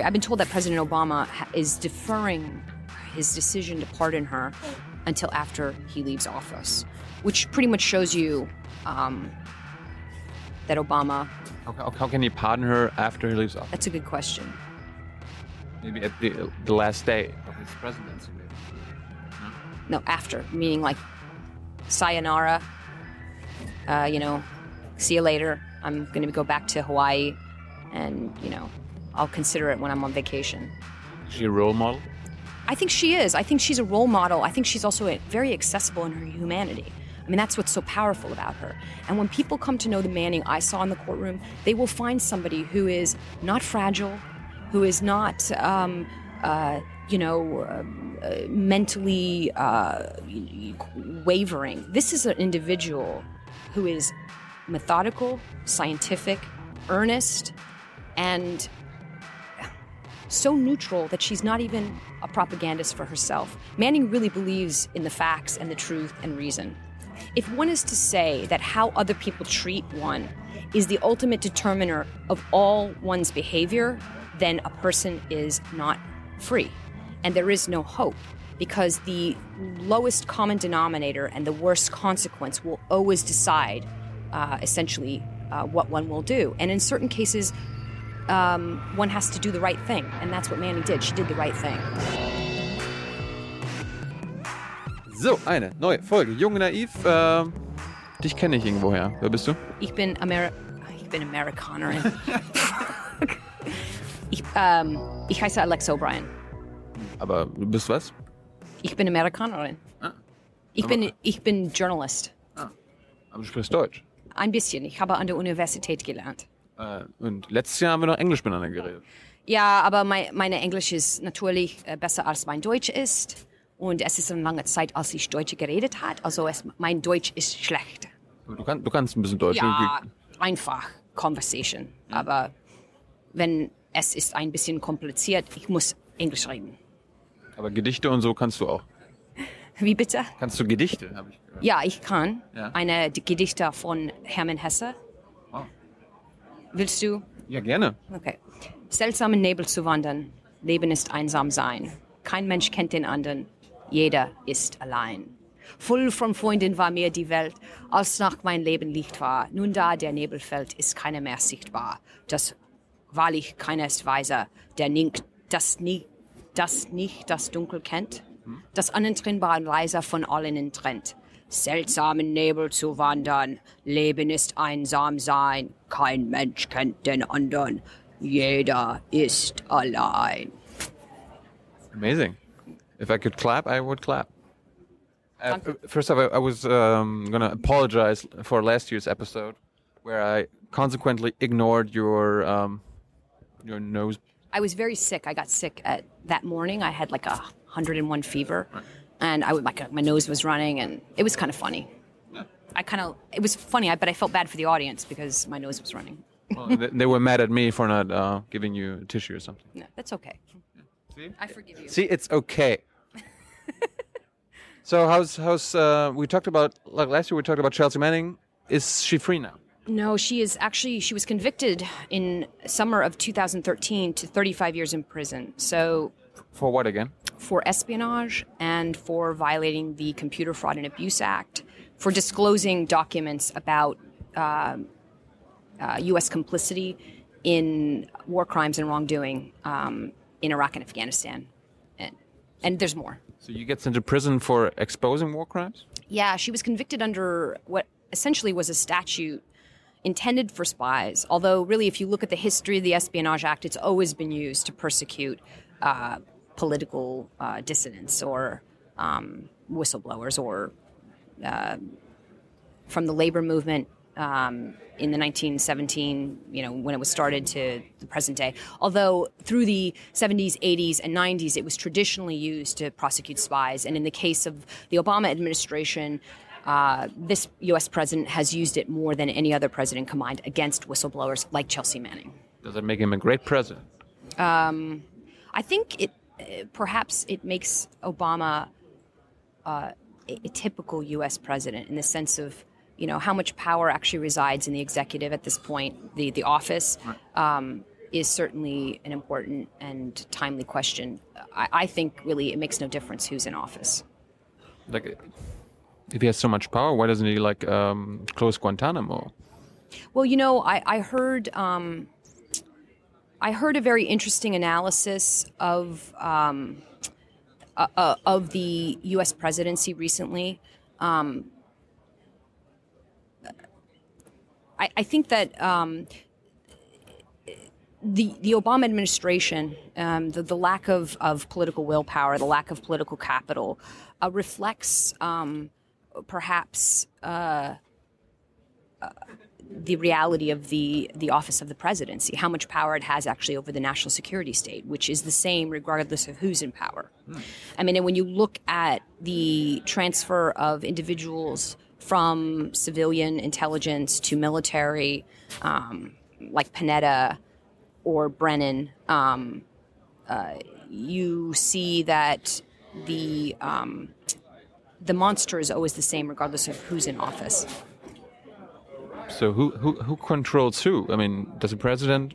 I've been told that President Obama is deferring his decision to pardon her until after he leaves office, which pretty much shows you um, that Obama. How, how, can he pardon her after he leaves office? That's a good question. Maybe at the, the last day of his presidency. Maybe. No, after, meaning like sayonara. Uh, you know, see you later. I'm going to go back to Hawaii, and you know, I'll consider it when I'm on vacation. Is she a role model? I think she is. I think she's a role model. I think she's also very accessible in her humanity. I mean, that's what's so powerful about her. And when people come to know the Manning I saw in the courtroom, they will find somebody who is not fragile, who is not, um, uh, you know, um, uh, mentally uh, wavering. This is an individual who is methodical, scientific, earnest, and so neutral that she's not even a propagandist for herself. Manning really believes in the facts and the truth and reason. If one is to say that how other people treat one is the ultimate determiner of all one's behavior, then a person is not free. And there is no hope because the lowest common denominator and the worst consequence will always decide uh, essentially uh, what one will do. And in certain cases, um, one has to do the right thing. And that's what Manning did. She did the right thing. So, eine neue Folge. Jung naiv. Ähm, dich kenne ich irgendwoher. Wer bist du? Ich bin, Ameri ich bin Amerikanerin. ich, ähm, ich heiße Alexa O'Brien. Aber du bist was? Ich bin Amerikanerin. Ich bin, ich bin Journalist. Aber du sprichst Deutsch. Ein bisschen. Ich habe an der Universität gelernt. Äh, und letztes Jahr haben wir noch Englisch miteinander geredet. Ja, aber mein, meine Englisch ist natürlich äh, besser als mein Deutsch ist. Und es ist eine lange Zeit, als ich Deutsch geredet habe. Also es, mein Deutsch ist schlecht. Du, kann, du kannst ein bisschen Deutsch. Ja, einfach Conversation. Aber wenn es ist ein bisschen kompliziert, ich muss Englisch reden. Aber Gedichte und so kannst du auch. Wie bitte? Kannst du Gedichte, ich gehört. Ja, ich kann. Ja. Eine Gedichte von Hermann Hesse. Willst du? Ja, gerne. Okay. Seltsamen Nebel zu wandern. Leben ist einsam sein. Kein Mensch kennt den anderen. Jeder ist allein. Voll von Freunden war mir die Welt, als nach mein Leben Licht war. Nun da der Nebel fällt, ist keiner mehr sichtbar. Das wahrlich keiner ist weiser, der nickt, das nie, das nicht das Dunkel kennt. Das unentrinnbar leiser von allen trennt. Seltsamen Nebel zu wandern, Leben ist einsam sein. Kein Mensch kennt den anderen. Jeder ist allein. Amazing. If I could clap, I would clap. Uh, first off, I, I was um, going to apologize for last year's episode, where I consequently ignored your um, your nose. I was very sick. I got sick at that morning. I had like a 101 fever, and I would like my nose was running, and it was kind of funny. I kind of it was funny, but I felt bad for the audience because my nose was running. Well, they, they were mad at me for not uh, giving you a tissue or something. No, that's okay. See? I forgive you. See, it's okay. so how's how's uh, we talked about like last year we talked about Chelsea Manning. Is she free now? No, she is actually she was convicted in summer of 2013 to 35 years in prison. So For what again? for espionage and for violating the Computer Fraud and Abuse Act, for disclosing documents about um uh, U.S. complicity in war crimes and wrongdoing um, in Iraq and Afghanistan, and, and there's more. So you get sent to prison for exposing war crimes? Yeah, she was convicted under what essentially was a statute intended for spies. Although, really, if you look at the history of the Espionage Act, it's always been used to persecute uh, political uh, dissidents or um, whistleblowers or uh, from the labor movement um, in the 1917, you know, when it was started to the present day. Although through the 70s, 80s, and 90s, it was traditionally used to prosecute spies. And in the case of the Obama administration, uh, this U.S. president has used it more than any other president combined against whistleblowers like Chelsea Manning. Does that make him a great president? I think it perhaps it makes Obama uh, a, a typical U.S. president in the sense of you know how much power actually resides in the executive at this point, the the office. Um, is certainly an important and timely question. I, I think really it makes no difference who's in office. Like, if he has so much power, why doesn't he like um, close Guantanamo? Well, you know, I, I heard um, I heard a very interesting analysis of um, uh, uh, of the U.S. presidency recently. Um, I, I, think that um, the the Obama administration, um, the, the lack of, of political willpower, the lack of political capital, uh, reflects um, perhaps uh, uh, the reality of the the office of the presidency, how much power it has actually over the national security state, which is the same regardless of who's in power. Hmm. I mean, and when you look at the transfer of individuals from civilian intelligence to military, um, like Panetta or Brennan, um, uh, you see that the um, the monster is always the same, regardless of who's in office. So who who who controls who? I mean, does the president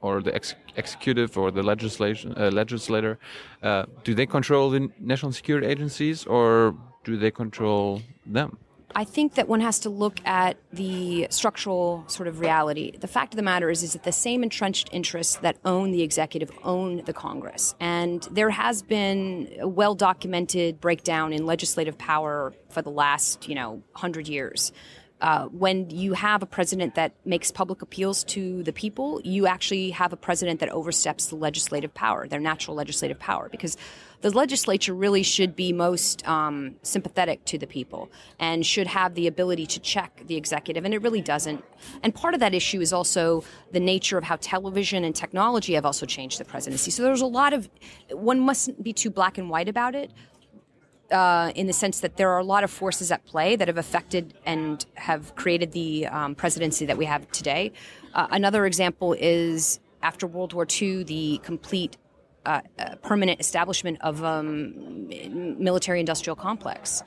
or the ex executive or the legislation uh, legislator uh, do they control the national security agencies or do they control them? I think that one has to look at the structural sort of reality. The fact of the matter is, is that the same entrenched interests that own the executive own the Congress, and there has been a well documented breakdown in legislative power for the last, you know, hundred years. Uh, when you have a president that makes public appeals to the people, you actually have a president that oversteps the legislative power, their natural legislative power, because the legislature really should be most um, sympathetic to the people and should have the ability to check the executive, and it really doesn't. And part of that issue is also the nature of how television and technology have also changed the presidency. So there's a lot of, one mustn't be too black and white about it. Uh, in the sense that there are a lot of forces at play that have affected and have created the um, presidency that we have today. Uh, another example is after World War II, the complete uh, uh, permanent establishment of um, military-industrial complex.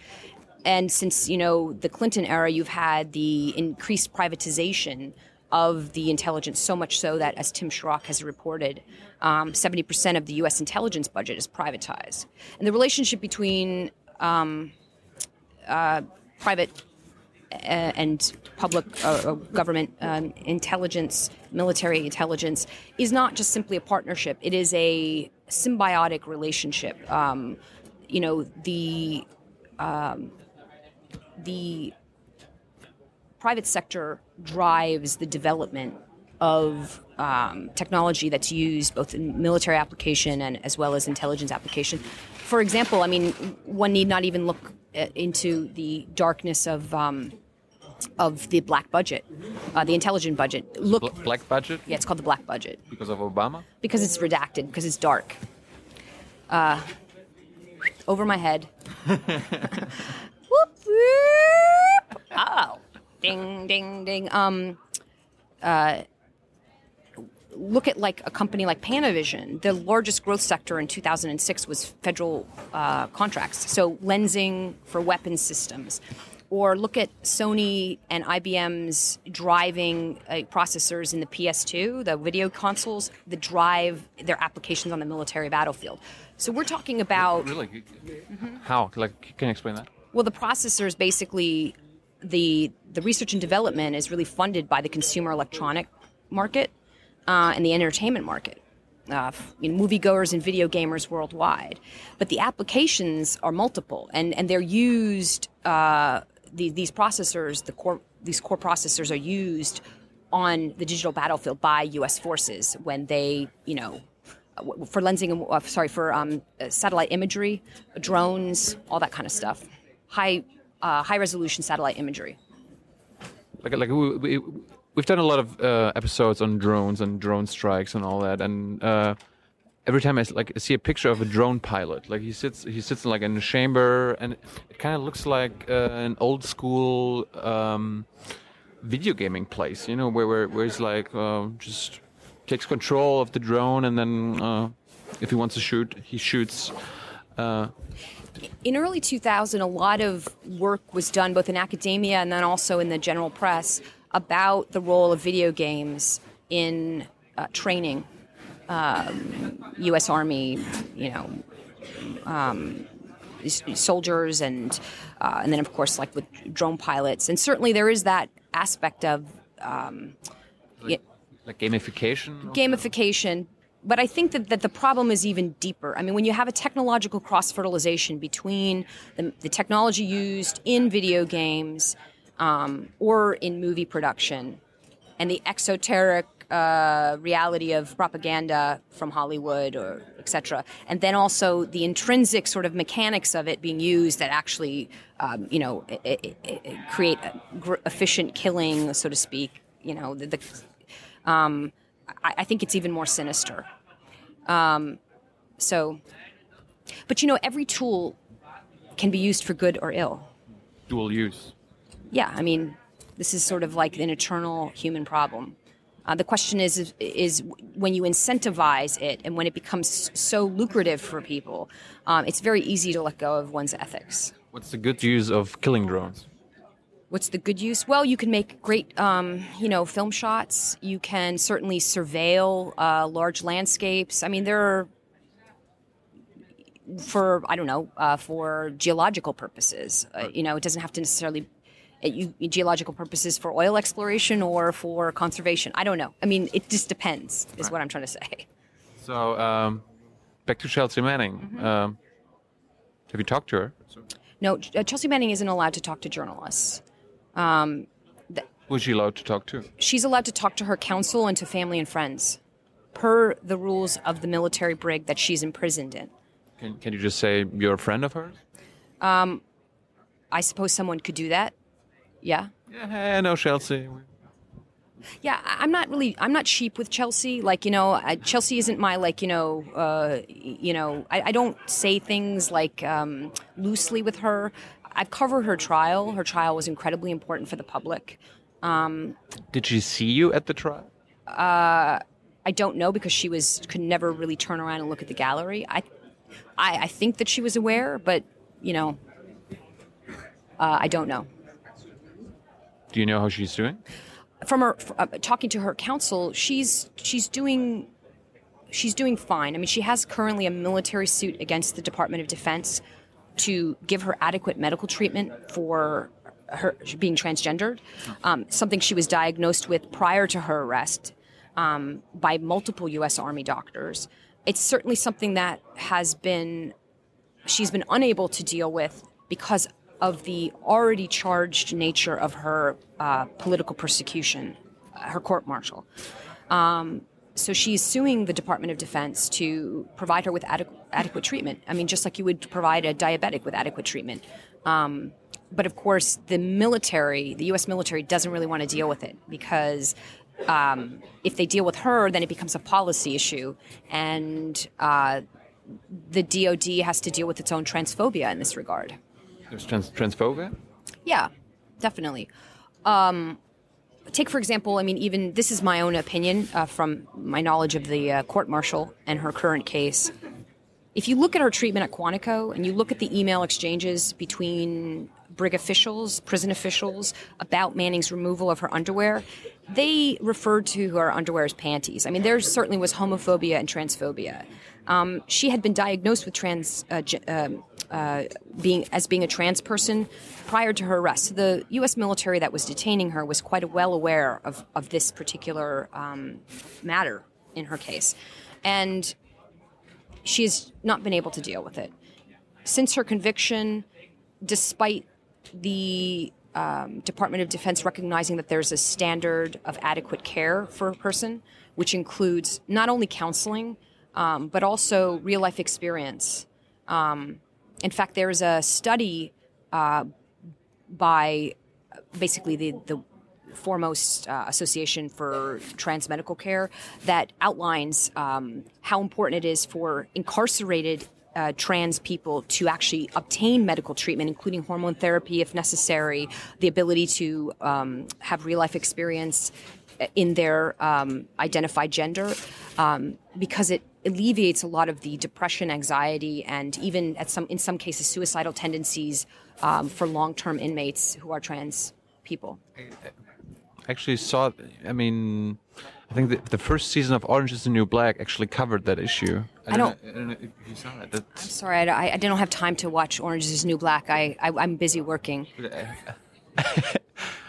And since you know the Clinton era, you've had the increased privatization of the intelligence, so much so that, as Tim Shorrock has reported, um, 70% of the U.S. intelligence budget is privatized. And the relationship between um, uh, private uh, and public uh, government um, intelligence, military intelligence, is not just simply a partnership. It is a symbiotic relationship. Um, you know, the um, the private sector drives the development of um, technology that's used both in military application and as well as intelligence application. For example, I mean, one need not even look uh, into the darkness of um, of the black budget, uh, the intelligent budget. Look, black budget. Yeah, it's called the black budget because of Obama. Because it's redacted. Because it's dark. Uh, over my head. whoop, whoop. Oh, ding, ding, ding. Um, uh, look at like a company like Panavision. The largest growth sector in 2006 was federal uh, contracts, so lensing for weapons systems or look at Sony and IBM's driving uh, processors in the PS2, the video consoles that drive their applications on the military battlefield. So we're talking about really mm-hmm. how like can you explain that? Well, the processors basically the the research and development is really funded by the consumer electronic market uh, and the entertainment market. Uh, you know, moviegoers and video gamers worldwide, but the applications are multiple, and, and they're used uh, the, these processors, the core, these core processors are used on the digital battlefield by U.S. forces when they, you know, for lensing, uh, sorry, for um, satellite imagery, drones, all that kind of stuff, high, uh, high resolution satellite imagery. Like, like we, we, we've done a lot of uh, episodes on drones and drone strikes and all that, and uh, every time I like see a picture of a drone pilot, like he sits he sits in like in a chamber, and it kind of looks like uh, an old school um, video gaming place, you know, where where, where he's like uh, just takes control of the drone, and then uh, if he wants to shoot, he shoots. Uh, in early 2000, a lot of work was done both in academia and then also in the general press about the role of video games in uh, training um, U.S. Army, you know, um, soldiers, and uh, and then of course like with drone pilots, and certainly there is that aspect of um, like, like gamification. Gamification, but I think that, that the problem is even deeper. I mean, when you have a technological cross fertilization between the, the, technology used in video games um, or in movie production and the exoteric uh, reality of propaganda from Hollywood or etc. And then also the intrinsic sort of mechanics of it being used that actually, um, you know, it, it, it create efficient killing, so to speak. You know, the, the um, I, I, think it's even more sinister. Um, so, but you know, every tool can be used for good or ill. Dual use. Yeah, I mean, this is sort of like an eternal human problem. Uh, the question is, is when you incentivize it and when it becomes so lucrative for people, um, it's very easy to let go of one's ethics. What's the good use of killing drones? What's the good use? Well, you can make great, um, you know, film shots. You can certainly surveil uh, large landscapes. I mean, there are for I don't know uh, for geological purposes. Uh, you know, it doesn't have to necessarily you, geological purposes for oil exploration or for conservation. I don't know. I mean, it just depends, is right. what I'm trying to say. So, um, back to Chelsea Manning. Mm-hmm. Um, have you talked to her? No, uh, Chelsea Manning isn't allowed to talk to journalists. Um, th- Was she allowed to talk to? She's allowed to talk to her counsel and to family and friends, per the rules of the military brig that she's imprisoned in. Can, can you just say you're a friend of hers? Um, I suppose someone could do that. Yeah. Yeah, I know Chelsea. Yeah, I'm not really. I'm not cheap with Chelsea. Like you know, I, Chelsea isn't my like you know. Uh, you know, I, I don't say things like um, loosely with her. I've covered her trial. Her trial was incredibly important for the public. Um, Did she see you at the trial? Uh, I don't know because she was could never really turn around and look at the gallery. I, I, I think that she was aware, but you know, uh, I don't know. Do you know how she's doing? From her uh, talking to her counsel, she's she's doing she's doing fine. I mean, she has currently a military suit against the Department of Defense to give her adequate medical treatment for her being transgendered, um, something she was diagnosed with prior to her arrest um, by multiple U.S. Army doctors. It's certainly something that has been she's been unable to deal with because of the already charged nature of her uh, political persecution, uh, her court martial. Um, so she's suing the Department of Defense to provide her with adequ- adequate treatment. I mean, just like you would provide a diabetic with adequate treatment. Um, but of course, the military, the U.S. military, doesn't really want to deal with it because um, if they deal with her, then it becomes a policy issue, and uh, the DoD has to deal with its own transphobia in this regard. There's trans- transphobia? Yeah, definitely. Um, take, for example, I mean, even this is my own opinion uh, from my knowledge of the uh, court martial and her current case. If you look at her treatment at Quantico and you look at the email exchanges between brig officials, prison officials, about Manning's removal of her underwear, they referred to her underwear as panties. I mean, there certainly was homophobia and transphobia. Um, she had been diagnosed with trans uh, um, uh, being as being a trans person prior to her arrest. The U.S. military that was detaining her was quite well aware of of this particular um, matter in her case, and she has not been able to deal with it since her conviction, despite the um, Department of Defense recognizing that there's a standard of adequate care for a person, which includes not only counseling um, but also real life experience. Um, in fact, there's a study uh, by basically the, the foremost uh, association for trans medical care that outlines um, how important it is for incarcerated uh, trans people to actually obtain medical treatment, including hormone therapy if necessary, the ability to um, have real life experience in their um, identified gender, um, because it alleviates a lot of the depression, anxiety, and even at some in some cases suicidal tendencies um, for long-term inmates who are trans people. I, actually saw. I mean, I think the, the first season of Orange Is the New Black actually covered that issue. I don't- know, I don't know if you saw that. That's, I'm sorry, I, I, I don't have time to watch Orange is the New Black. I, I I'm busy working.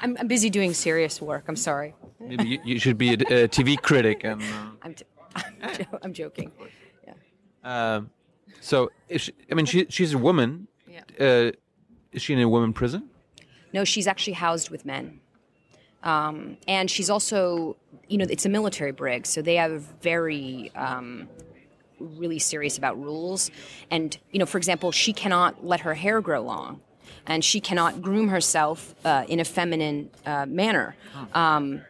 I'm, I'm busy doing serious work. I'm sorry. maybe you, you should be a, a TV critic. And uh, I'm jo- I'm joking. Yeah. um, so, is she, I mean, she, she's a woman. Yeah. Uh, is she in a women prison? No, she's actually housed with men. Um, and she's also, you know, it's a military brig, so they have very, um, really serious about rules. And, you know, for example, she cannot let her hair grow long, and she cannot groom herself uh, in a feminine uh, manner. Um,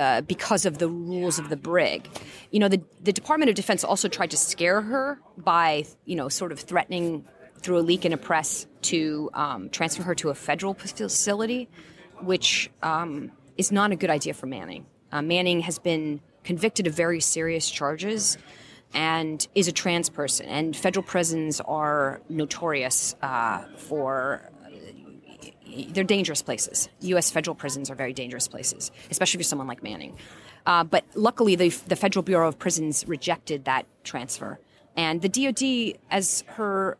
uh, because of the rules of the brig. You know, the, the Department of Defense also tried to scare her by, you know, sort of threatening through a leak in a press to um, transfer her to a federal facility, which um, is not a good idea for Manning. Uh, Manning has been convicted of very serious charges and is a trans person, and federal prisons are notorious uh, for they're dangerous places. U.S. federal prisons are very dangerous places, especially for someone like Manning. Uh, but luckily, the, the Federal Bureau of Prisons rejected that transfer. And the DoD, as her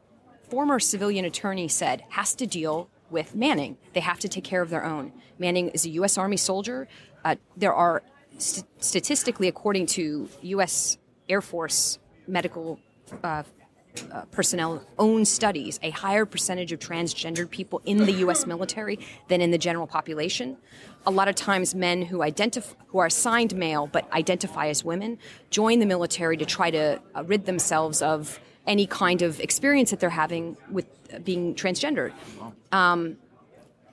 former civilian attorney said, has to deal with Manning. They have to take care of their own. Manning is a U.S. Army soldier. Uh, there are, st- statistically, according to U.S. Air Force medical uh, uh, personnel own studies, a higher percentage of transgendered people in the U.S. military than in the general population. A lot of times, men who identify who are assigned male but identify as women join the military to try to uh, rid themselves of any kind of experience that they're having with uh, being transgendered. Um,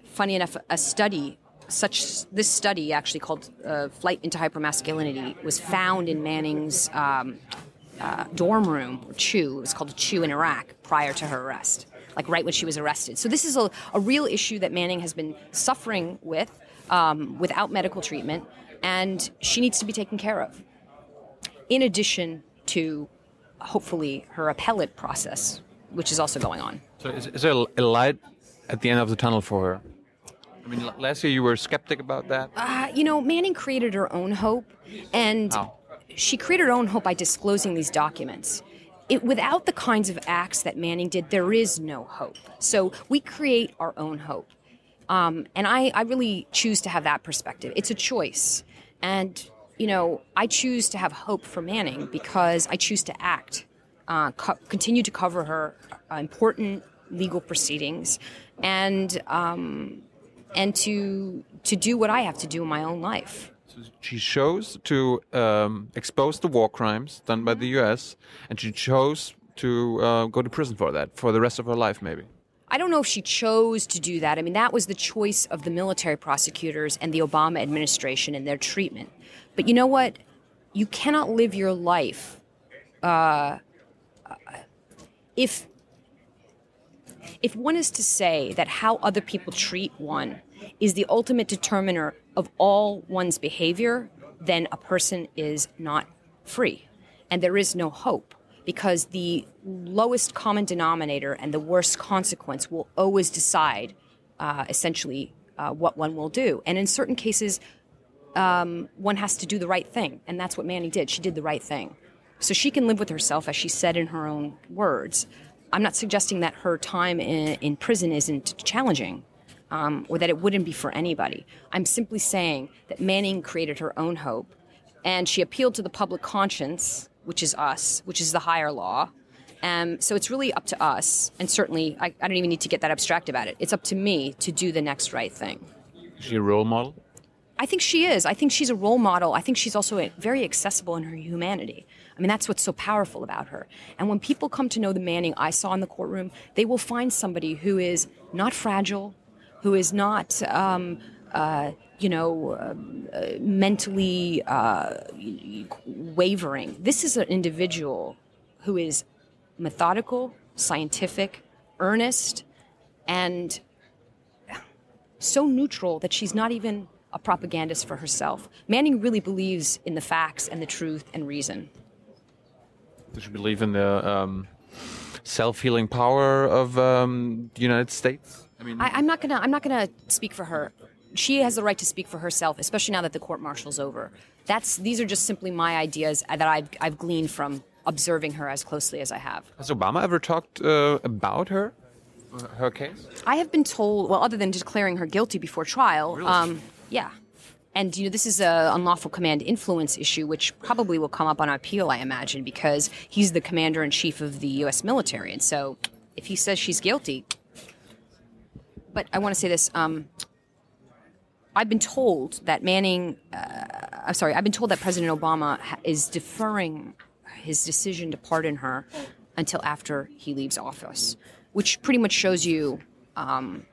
funny enough, a study such this study actually called uh, "Flight into Hypermasculinity" was found in Manning's um, uh, dorm room, or CHU. It was called a CHU in Iraq prior to her arrest, like right when she was arrested. So this is a, a real issue that Manning has been suffering with um, without medical treatment, and she needs to be taken care of. In addition to hopefully her appellate process, which is also going on. So, is, is there a light at the end of the tunnel for her? I mean, last year you were skeptic about that. Uh, you know, Manning created her own hope, and How? She created her own hope by disclosing these documents. It, without the kinds of acts that Manning did, there is no hope. So we create our own hope. Um, and I, I really choose to have that perspective. It's a choice. And, you know, I choose to have hope for Manning because I choose to act, uh, co- continue to cover her uh, important legal proceedings, and, um, and to, to do what I have to do in my own life. She chose to um, expose the war crimes done by Mm-hmm. the U.S. and she chose to uh, go to prison for that for the rest of her life, maybe. I don't know if she chose to do that. I mean, that was the choice of the military prosecutors and the Obama administration and their treatment. But you know what? You cannot live your life uh, if if one is to say that how other people treat one is the ultimate determiner of all one's behavior, then a person is not free. And there is no hope because the lowest common denominator and the worst consequence will always decide uh, essentially uh, what one will do. And in certain cases, um, one has to do the right thing. And that's what Manning did. She did the right thing. So she can live with herself, as she said in her own words. I'm not suggesting that her time in, in prison isn't challenging um, or that it wouldn't be for anybody. I'm simply saying that Manning created her own hope and she appealed to the public conscience, which is us, which is the higher law. Um, so it's really up to us, and certainly I, I don't even need to get that abstract about it. It's up to me to do the next right thing. Is she a role model? I think she is. I think she's a role model. I think she's also very accessible in her humanity. I mean, that's what's so powerful about her. And when people come to know the Manning I saw in the courtroom, they will find somebody who is not fragile, who is not, um, uh, you know, uh, mentally uh, wavering. This is an individual who is methodical, scientific, earnest, and so neutral that she's not even a propagandist for herself. Manning really believes in the facts and the truth and reason. Does she believe in the um, self-healing power of um, the United States? I mean, I, I'm not gonna. I'm not gonna speak for her. she has the right to speak for herself, especially now that the court martial's over. That's these are just simply my ideas that I've I've gleaned from observing her as closely as I have. Has Obama ever talked uh, about her, uh, her case? I have been told, well, other than declaring her guilty before trial, Really? um, yeah. And you know, this is a unlawful command influence issue, which probably will come up on appeal, I imagine, because he's the commander in chief of the U.S. military, and so if he says she's guilty, but I want to say this. Um, I've been told that Manning, uh, I'm sorry, I've been told that President Obama ha- is deferring his decision to pardon her until after he leaves office, which pretty much shows you um,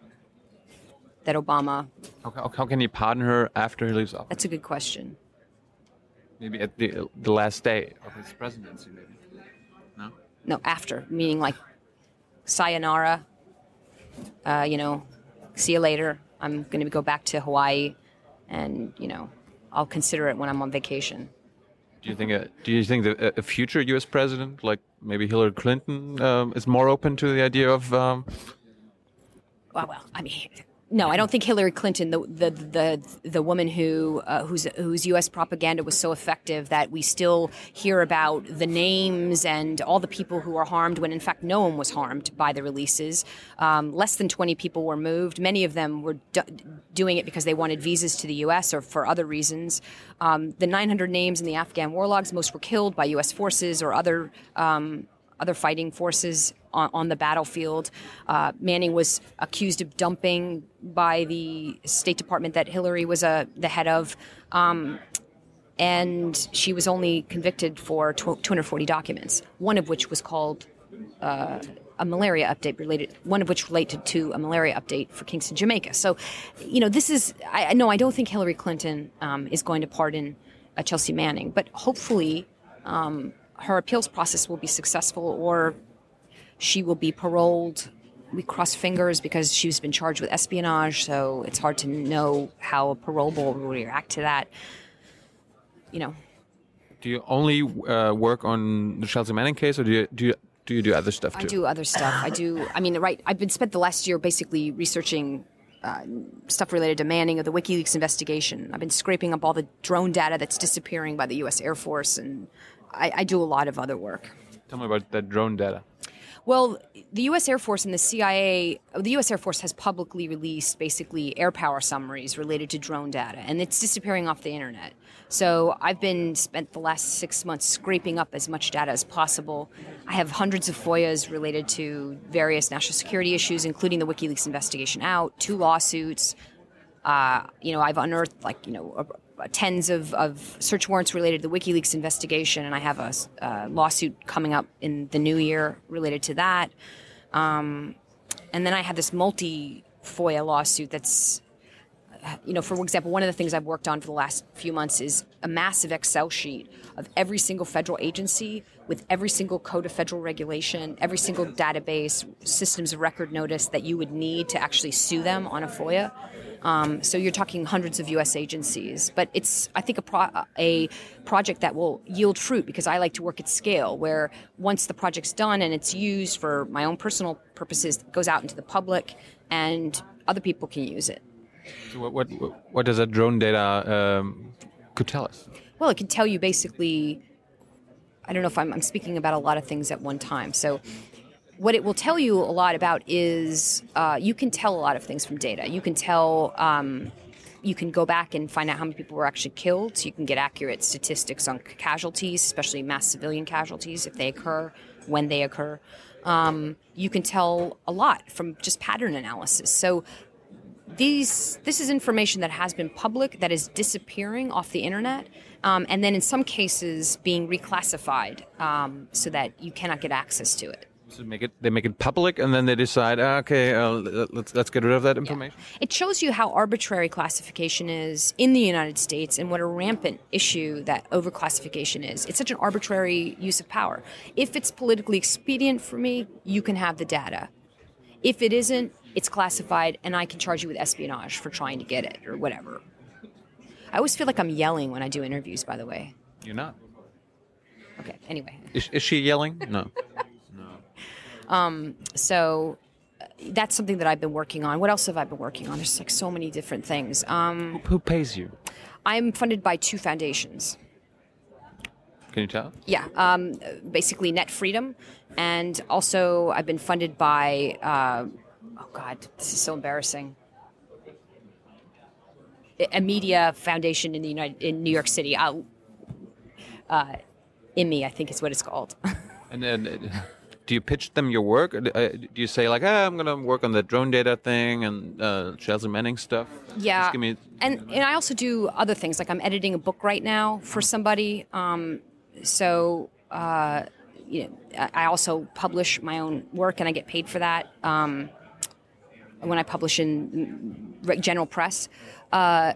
that Obama. How, how, how can he pardon her after he leaves office? That's a good question. Maybe at the the last day of his presidency, maybe. No. No, after, meaning like sayonara, uh, you know, see you later. I'm going to go back to Hawaii and, you know, I'll consider it when I'm on vacation. Do you think? A, do you think that a- future U.S. president, like maybe Hillary Clinton, um, is more open to the idea of? Um, Well, well, I mean, no, I don't think Hillary Clinton, the the the, the woman who uh, whose whose U.S. propaganda was so effective that we still hear about the names and all the people who were harmed when in fact no one was harmed by the releases. Um, less than 20 people were moved. Many of them were d- doing it because they wanted visas to the U.S. or for other reasons. Um, the 900 names in the Afghan war logs, most were killed by U.S. forces or other. Um, other fighting forces on, on the battlefield. Uh, Manning was accused of dumping by the State Department that Hillary was uh, the head of. Um, and she was only convicted for 240 documents, one of which was called uh, a malaria update related, one of which related to a malaria update for Kingston, Jamaica. So, you know, this is, I no, I don't think Hillary Clinton um, is going to pardon uh, Chelsea Manning, but hopefully um, her appeals process will be successful or she will be paroled. We cross fingers because she's been charged with espionage, so it's hard to know how a parole board will react to that. You know, do you only uh, work on the Chelsea Manning case, or do you do you, do you do other stuff too? I do other stuff. I do. I mean, right. I've been spent the last year basically researching uh, stuff related to Manning of the WikiLeaks investigation. I've been scraping up all the drone data that's disappearing by the U.S. Air Force, and I, I do a lot of other work. Tell me about that drone data. Well, the U.S. Air Force and the CIA, the U.S. Air Force has publicly released basically air power summaries related to drone data, and it's disappearing off the internet. So I've been spent the last six months scraping up as much data as possible. I have hundreds of FOIAs related to various national security issues, including the WikiLeaks investigation out, two lawsuits. Uh, you know, I've unearthed like you know tens of, of search warrants related to the WikiLeaks investigation, and I have a uh, lawsuit coming up in the new year related to that. Um, and then I have this multi FOIA lawsuit that's, you know, for example, one of the things I've worked on for the last few months is a massive Excel sheet of every single federal agency with every single code of federal regulation, every single database, systems of record notice that you would need to actually sue them on a FOIA. Um, so you're talking hundreds of U.S. agencies, but it's I think a, pro- a project that will yield fruit because I like to work at scale, where once the project's done and it's used for my own personal purposes, it goes out into the public and other people can use it. So what what what does that drone data um, could tell us? Well, it can tell you basically. I don't know if I'm, I'm speaking about a lot of things at one time. So what it will tell you a lot about is uh, you can tell a lot of things from data. You can tell, um, you can go back and find out how many people were actually killed. So you can get accurate statistics on casualties, especially mass civilian casualties if they occur, when they occur. Um, you can tell a lot from just pattern analysis. So these this is information that has been public that is disappearing off the internet um, and then in some cases being reclassified um, so that you cannot get access to it So make it they make it public, and then they decide, ah, okay, uh, let's let's get rid of that information. it shows you how arbitrary classification is in the united states and what a rampant issue that overclassification is it's such an arbitrary use of power if it's politically expedient for me you can have the data if it isn't it's classified and i can charge you with espionage for trying to get it or whatever i always feel like i'm yelling when i do interviews by the way You're not. okay anyway Is, is she yelling? No. so uh, that's something that I've been working on. What else have I been working on? There's like so many different things. Um, Who pays you? I'm funded by two foundations. Can you tell? Yeah, um, basically Net Freedom, and also I've been funded by. Uh, oh God, this is so embarrassing. A media foundation in the United in New York City. I'll, uh, IMI, I think is what it's called. And then, uh, do you pitch them your work? Uh, Do you say like, ah, I'm gonna work on the drone data thing and uh, Chelsea Manning stuff? Yeah, me. and and I also do other things. Like I'm editing a book right now for somebody. Um, so uh, you know, I I also publish my own work, and I get paid for that. Um, when I publish in mm, general press, uh,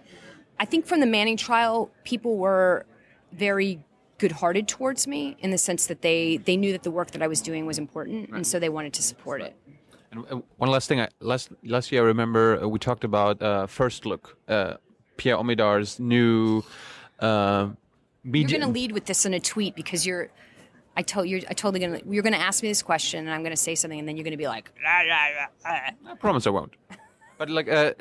I think from the Manning trial, people were very good-hearted towards me in the sense that they they knew that the work that I was doing was important, and so they wanted to support it. And one last thing, I, last last year I remember uh, we talked about uh, First Look, uh, Pierre Omidyar's new uh, media. You're going to lead with this in a tweet because you're. I told you, I totally gonna. You're going to ask me this question, and I'm going to say something, and then you're going to be like. I promise I won't. But like, uh,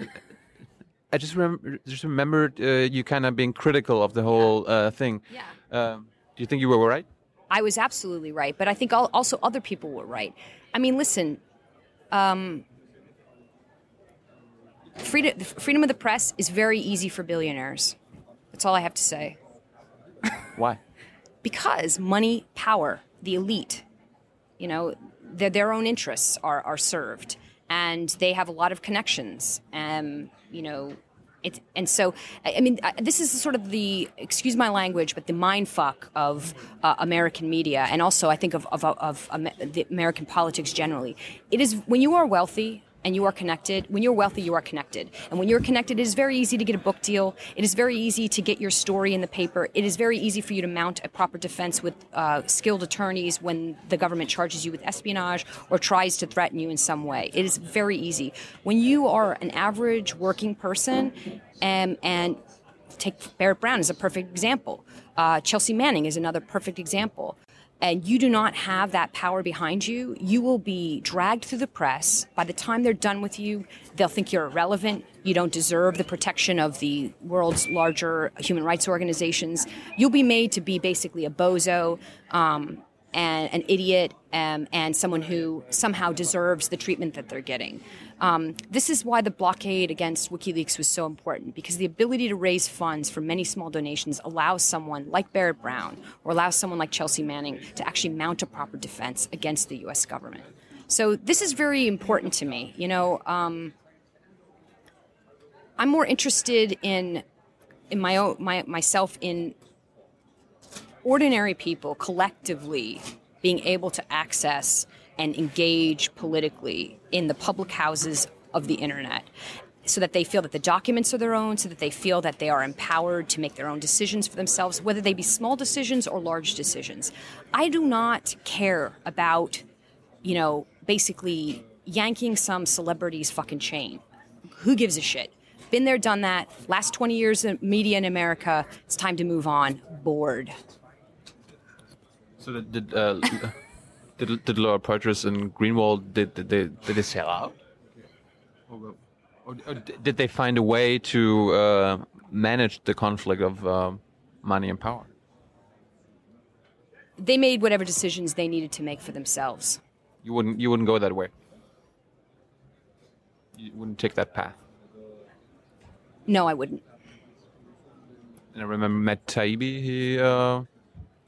I just remember, just remembered uh, you kind of being critical of the whole uh, thing. Yeah. Um, do you think you were right? I was absolutely right, but I think also other people were right. I mean, listen, um, freedom, freedom of the press is very easy for billionaires. That's all I have to say. Why? because money, power, the elite, you know, their, their own interests are, are served, and they have a lot of connections. Um, you know, it, and so I mean, this is sort of the excuse my language, but the mind fuck of uh, American media, and also I think of of, of Am- the American politics generally. It is when you are wealthy. And you are connected. When you're wealthy, you are connected. And when you're connected, it is very easy to get a book deal. It is very easy to get your story in the paper. It is very easy for you to mount a proper defense with uh, skilled attorneys when the government charges you with espionage or tries to threaten you in some way. It is very easy. When you are an average working person, um, and take Barrett Brown as a perfect example. Uh, Chelsea Manning is another perfect example. And you do not have that power behind you, you will be dragged through the press. By the time they're done with you, they'll think you're irrelevant. You don't deserve the protection of the world's larger human rights organizations. You'll be made to be basically a bozo. Um, and an idiot um, and someone who somehow deserves the treatment that they're getting. Um, this is why the blockade against WikiLeaks was so important because the ability to raise funds for many small donations allows someone like Barrett Brown or allows someone like Chelsea Manning to actually mount a proper defense against the U.S. government. So this is very important to me. You know, um, I'm more interested in in my own my myself in ordinary people collectively being able to access and engage politically in the public houses of the internet so that they feel that the documents are their own, so that they feel that they are empowered to make their own decisions for themselves, whether they be small decisions or large decisions. I do not care about, you know, basically yanking some celebrity's fucking chain. Who gives a shit? Been there, done that. Last 20 years of media in America. It's time to move on. Bored. So did uh, did, did Laura Poitras and Greenwald did, did they did they sell out? Or, or, or did they find a way to uh, manage the conflict of um money and power? They made whatever decisions they needed to make for themselves. You wouldn't you wouldn't go that way. You wouldn't take that path. No, I wouldn't. And I remember Matt Taibbi. He uh,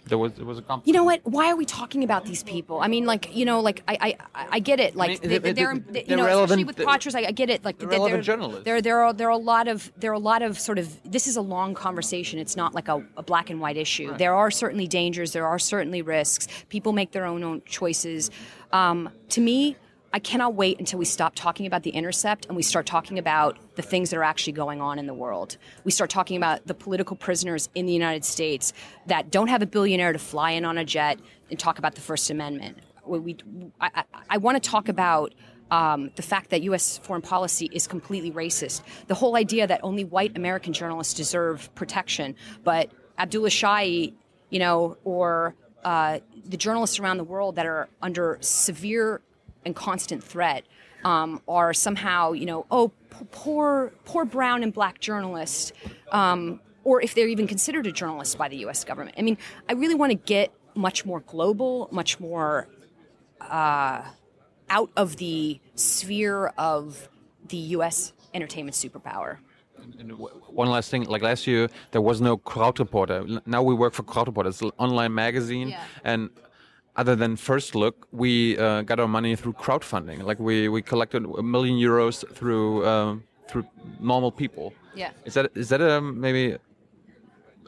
there was there was a conflict. You know what? Why are we talking about these people? I mean, like, you know, like I, I, I get it. Like, mean, they, they're, they- you know, especially with they're- I, I get it. Like, they're there- relevant there- journalists. There, there are, there are a lot of, there are a lot of sort of. This is a long conversation. It's not like a, a black and white issue. There are certainly dangers. There are certainly risks. People make their own own choices. Um, to me, I cannot wait until we stop talking about the intercept and we start talking about the things that are actually going on in the world. We start talking about the political prisoners in the United States that don't have a billionaire to fly in on a jet and talk about the First Amendment. We, we, I, I, I want to talk about um, the fact that U.S. foreign policy is completely racist. The whole idea that only white American journalists deserve protection, but Abdullah Shahi, you know, or uh, the journalists around the world that are under severe and constant threat um, are somehow, you know, oh, poor, poor brown and black journalists, um, or if they're even considered a journalist by the U.S. government. I mean, I really want to get much more global, much more uh, out of the sphere of the U.S. entertainment superpower. And one last thing, like last year, there was no Krautreporter. Now we work for Krautreporter. It's an online magazine, Yeah. and other than First Look, we uh, got our money through crowdfunding. Like we, we collected a million euros through um, through normal people. Yeah. Is that is that a maybe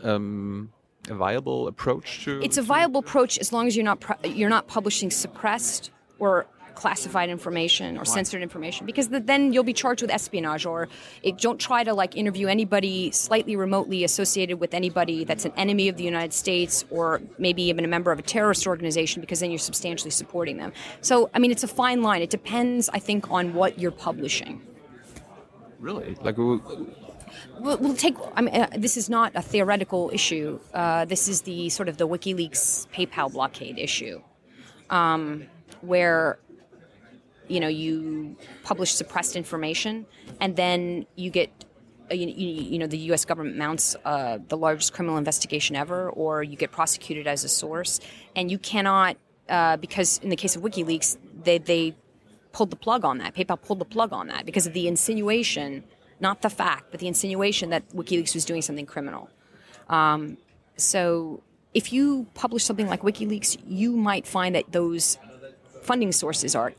um, a viable approach to? It's a viable approach as long as you're not you're not publishing suppressed or classified information or censored information because th- then you'll be charged with espionage or it, don't try to like interview anybody slightly remotely associated with anybody that's an enemy of the United States or maybe even a member of a terrorist organization because then you're substantially supporting them. So I mean it's a fine line. It depends I think on what you're publishing. really like we, We'll, we'll take. I mean, uh, this is not a theoretical issue. Uh, this is the sort of the WikiLeaks PayPal blockade issue, um, where you know you publish suppressed information, and then you get. uh, You, you, you know the U.S. government mounts uh, the largest criminal investigation ever, or you get prosecuted as a source, and you cannot uh, because in the case of WikiLeaks, they they pulled the plug on that. PayPal pulled the plug on that because of the insinuation, not the fact, but the insinuation that WikiLeaks was doing something criminal. Um, so if you publish something like WikiLeaks, you might find that those funding sources are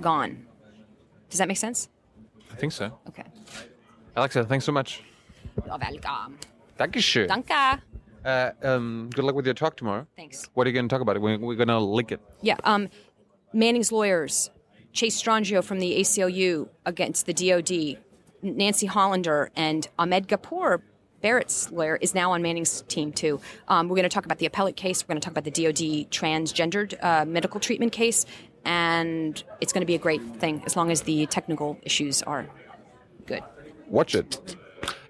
gone. Does that make sense? I think so. Okay. Alexa, thanks so much. You're welcome. Dankeschön. Danke. Uh, um, good luck with your talk tomorrow. Thanks. What are you going to talk about? We're, we're going to link it. Yeah. Um, Manning's lawyers, Chase Strangio from the ACLU against the DOD, Nancy Hollander, and Ahmed Ghappour, Barrett's lawyer, is now on Manning's team too. Um, we're going to talk about the appellate case. We're going to talk about the DOD transgendered uh, medical treatment case, and it's going to be a great thing as long as the technical issues are good. Watch it.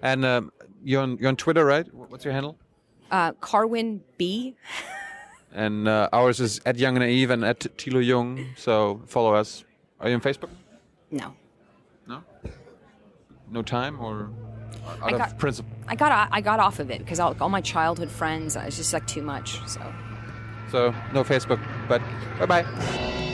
And um, you're on you're on Twitter, right? What's your handle? Uh, Carwin B. And uh, ours is at Young and Naive and at Tilo Jung. So follow us. Are you on Facebook? No, No. No time or out I of got- principle. I got I got off of it because all, all my childhood friends. uh, It's just like too much. So. So no Facebook. But bye bye.